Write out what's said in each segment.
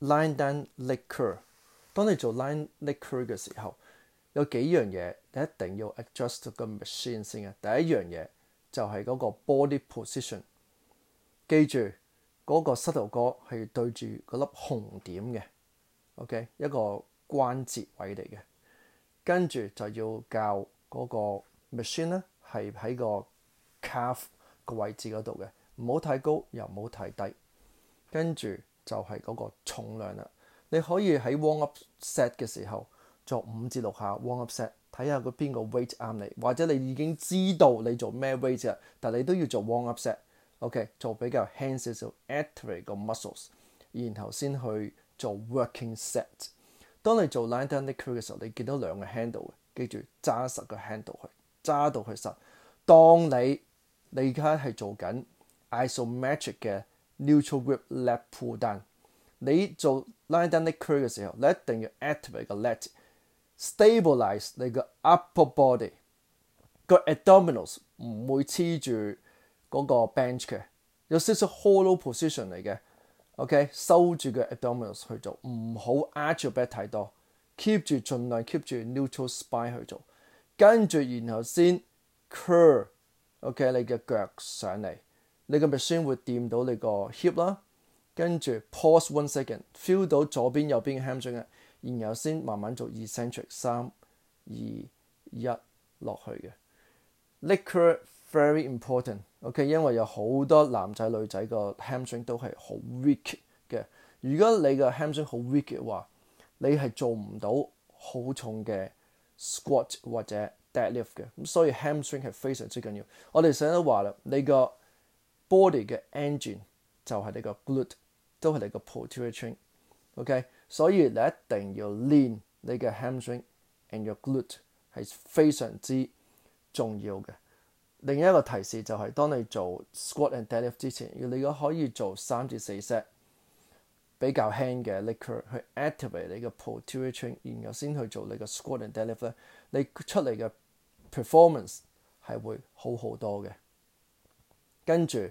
line down l i q u o r 當你做 line l i q u o r 嘅時候，有幾樣嘢你一定要 adjust 個 machine 先嘅。第一樣嘢就係嗰個 body position，記住嗰個膝頭哥係對住嗰粒紅點嘅，OK 一個關節位嚟嘅。跟住就要教嗰個 machine 咧，係喺個 calf 個位置嗰度嘅，唔好太高又唔好太低，跟住。就係嗰個重量啦。你可以喺 warm up set 嘅時候做五至六下 warm up set，睇下佢邊個 weight 啱你。或者你已經知道你做咩 weight 啦，但你都要做 warm up set。OK，做比較輕少少 activate 個 muscles，然後先去做 working set。當你做 l i n e down leg curl 嘅時候，你見到兩個 handle 嘅，記住揸實個 handle 去，揸到去實。當你你而家係做緊 isometric 嘅。neutral grip let pull down，你做拉 down the curve 嘅時候，你一定要 activate 個 l e t s t a b i l i z e 你個 upper body，個 abdominals 唔會黐住嗰個 bench 嘅，有少少 hollow position 嚟嘅，OK 收住個 abdominals 去做，唔好 arch your back 太多，keep 住盡量 keep 住 neutral spine 去做，跟住然後先 curve，OK 你嘅腳上嚟。你個 machine 會掂到你個 hip 啦，跟住 pause one second，feel 到左邊右邊嘅 hamstring，然後先慢慢做 eccentric，三二一落去嘅。Liquor very important，OK，因為有好多男仔女仔個 hamstring 都係好 weak 嘅。如果你個 hamstring 好 weak 嘅話，你係做唔到好重嘅 squat 或者 deadlift 嘅。咁所以 hamstring 係非常之緊要。我哋成日都話啦，你個 body 嘅 engine 就係你個 glute，都係你個 posterior chain，OK，所以你一定要練你嘅 hamstring and your glute 係非常之重要嘅。另一個提示就係當你做 squat and deadlift 之前，如果你可以做三至四 set 比較輕嘅 l i q u o r 去 activate 你嘅 posterior chain，然後先去做你嘅 squat and deadlift 咧，你出嚟嘅 performance 係會好好多嘅。跟住。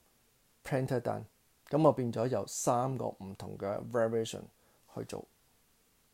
Printer done，咁我變咗有三個唔同嘅 variation 去做。